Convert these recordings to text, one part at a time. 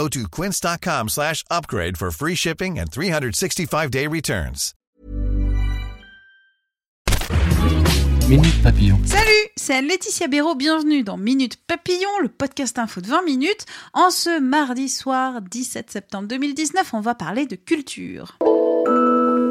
Go to quince.com slash upgrade for free shipping and 365-day returns. Minute Papillon. Salut, c'est Laetitia Béraud, bienvenue dans Minute Papillon, le podcast info de 20 minutes. En ce mardi soir 17 septembre 2019, on va parler de culture.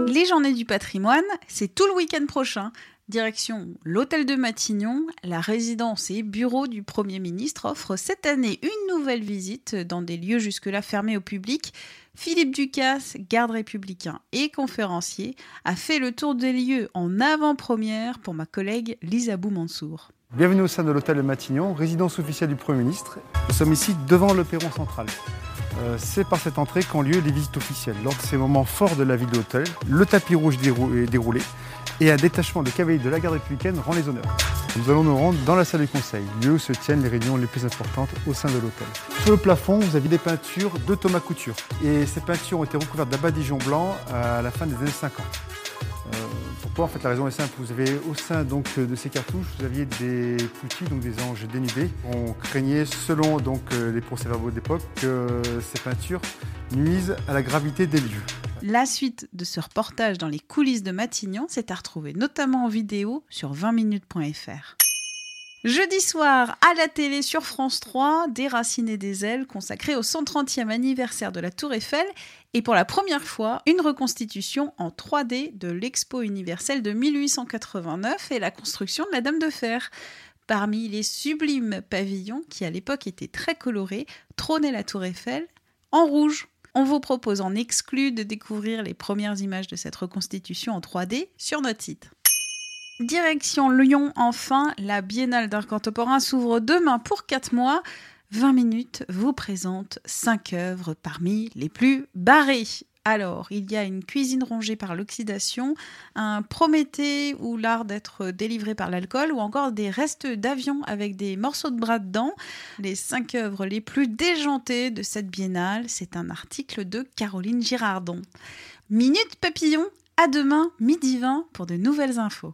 Les journées du patrimoine, c'est tout le week-end prochain. Direction l'hôtel de Matignon, la résidence et bureau du Premier ministre offrent cette année une nouvelle visite dans des lieux jusque-là fermés au public. Philippe Ducasse, garde républicain et conférencier, a fait le tour des lieux en avant-première pour ma collègue Lisa Mansour. Bienvenue au sein de l'hôtel de Matignon, résidence officielle du Premier ministre. Nous sommes ici devant le perron central. Euh, c'est par cette entrée qu'ont lieu les visites officielles. Lors de ces moments forts de la vie de l'hôtel, le tapis rouge est déroulé et un détachement de cavaliers de la garde républicaine rend les honneurs. Nous allons nous rendre dans la salle du conseil, lieu où se tiennent les réunions les plus importantes au sein de l'hôtel. Sur le plafond, vous avez des peintures de Thomas Couture. Et ces peintures ont été recouvertes d'abadigeons blancs à la fin des années 50. Euh, pourquoi? En fait, la raison est simple. Vous avez au sein donc de ces cartouches, vous aviez des poutis, donc des anges dénudés. On craignait, selon donc euh, les procès-verbaux d'époque, que ces peintures nuisent à la gravité des lieux. La suite de ce reportage dans les coulisses de Matignon s'est à retrouver notamment en vidéo sur 20minutes.fr. Jeudi soir, à la télé sur France 3, Déraciner des ailes consacré au 130e anniversaire de la Tour Eiffel et pour la première fois, une reconstitution en 3D de l'Expo universelle de 1889 et la construction de la Dame de Fer. Parmi les sublimes pavillons qui à l'époque étaient très colorés, trônait la Tour Eiffel en rouge. On vous propose en exclu de découvrir les premières images de cette reconstitution en 3D sur notre site. Direction Lyon, enfin, la Biennale d'art contemporain s'ouvre demain pour 4 mois. 20 minutes vous présente 5 œuvres parmi les plus barrées. Alors, il y a une cuisine rongée par l'oxydation, un Prométhée ou l'art d'être délivré par l'alcool, ou encore des restes d'avions avec des morceaux de bras dedans. Les cinq œuvres les plus déjantées de cette biennale, c'est un article de Caroline Girardon. Minute papillon, à demain, midi 20 pour de nouvelles infos.